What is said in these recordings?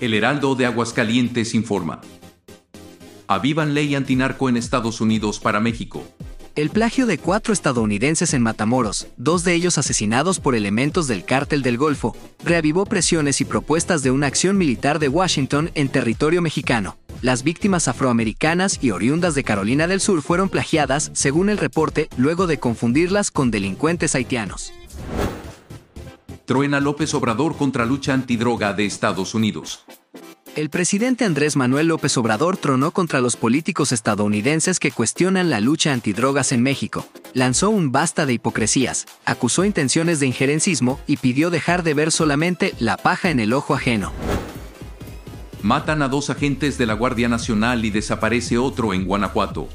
El Heraldo de Aguascalientes informa. Avivan ley antinarco en Estados Unidos para México. El plagio de cuatro estadounidenses en Matamoros, dos de ellos asesinados por elementos del cártel del Golfo, reavivó presiones y propuestas de una acción militar de Washington en territorio mexicano. Las víctimas afroamericanas y oriundas de Carolina del Sur fueron plagiadas, según el reporte, luego de confundirlas con delincuentes haitianos. Truena López Obrador contra lucha antidroga de Estados Unidos. El presidente Andrés Manuel López Obrador tronó contra los políticos estadounidenses que cuestionan la lucha antidrogas en México, lanzó un basta de hipocresías, acusó intenciones de injerencismo y pidió dejar de ver solamente la paja en el ojo ajeno. Matan a dos agentes de la Guardia Nacional y desaparece otro en Guanajuato.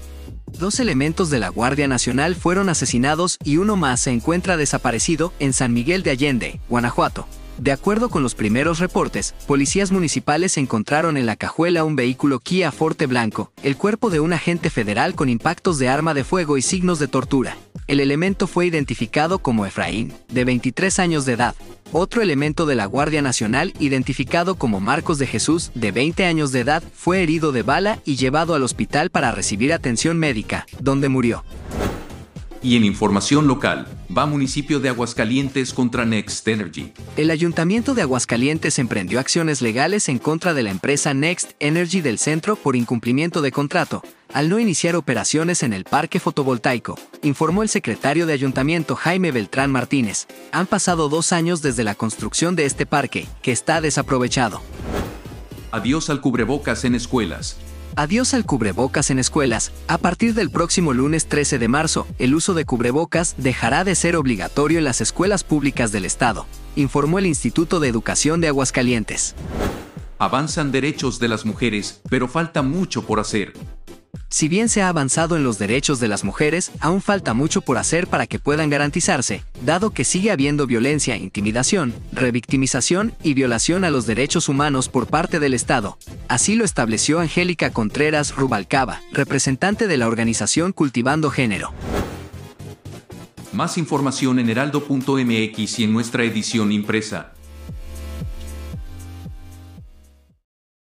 Dos elementos de la Guardia Nacional fueron asesinados y uno más se encuentra desaparecido en San Miguel de Allende, Guanajuato. De acuerdo con los primeros reportes, policías municipales encontraron en la cajuela un vehículo Kia Forte blanco, el cuerpo de un agente federal con impactos de arma de fuego y signos de tortura. El elemento fue identificado como Efraín, de 23 años de edad. Otro elemento de la Guardia Nacional, identificado como Marcos de Jesús, de 20 años de edad, fue herido de bala y llevado al hospital para recibir atención médica, donde murió. Y en información local, va municipio de Aguascalientes contra Next Energy. El ayuntamiento de Aguascalientes emprendió acciones legales en contra de la empresa Next Energy del centro por incumplimiento de contrato, al no iniciar operaciones en el parque fotovoltaico, informó el secretario de ayuntamiento Jaime Beltrán Martínez. Han pasado dos años desde la construcción de este parque, que está desaprovechado. Adiós al cubrebocas en escuelas. Adiós al cubrebocas en escuelas. A partir del próximo lunes 13 de marzo, el uso de cubrebocas dejará de ser obligatorio en las escuelas públicas del Estado, informó el Instituto de Educación de Aguascalientes. Avanzan derechos de las mujeres, pero falta mucho por hacer. Si bien se ha avanzado en los derechos de las mujeres, aún falta mucho por hacer para que puedan garantizarse, dado que sigue habiendo violencia, intimidación, revictimización y violación a los derechos humanos por parte del Estado. Así lo estableció Angélica Contreras Rubalcaba, representante de la organización Cultivando Género. Más información en heraldo.mx y en nuestra edición impresa.